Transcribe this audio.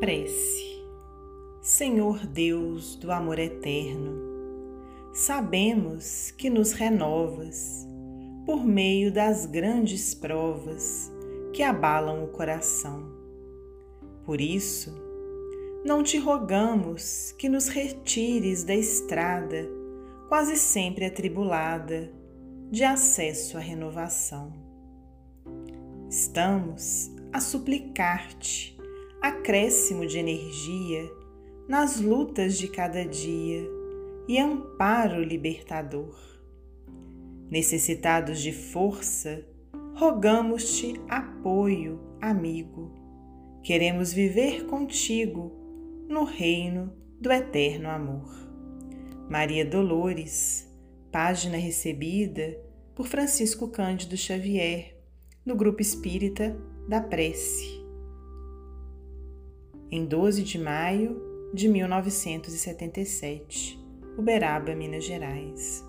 Prece Senhor Deus do amor eterno, sabemos que nos renovas por meio das grandes provas que abalam o coração. Por isso, não te rogamos que nos retires da estrada, quase sempre atribulada, de acesso à renovação. Estamos a suplicar-te acréscimo de energia nas lutas de cada dia e amparo libertador. Necessitados de força, rogamos-te apoio, amigo. Queremos viver contigo no reino do eterno amor. Maria Dolores, página recebida por Francisco Cândido Xavier, no Grupo Espírita da Prece em 12 de maio de 1977, Uberaba, Minas Gerais.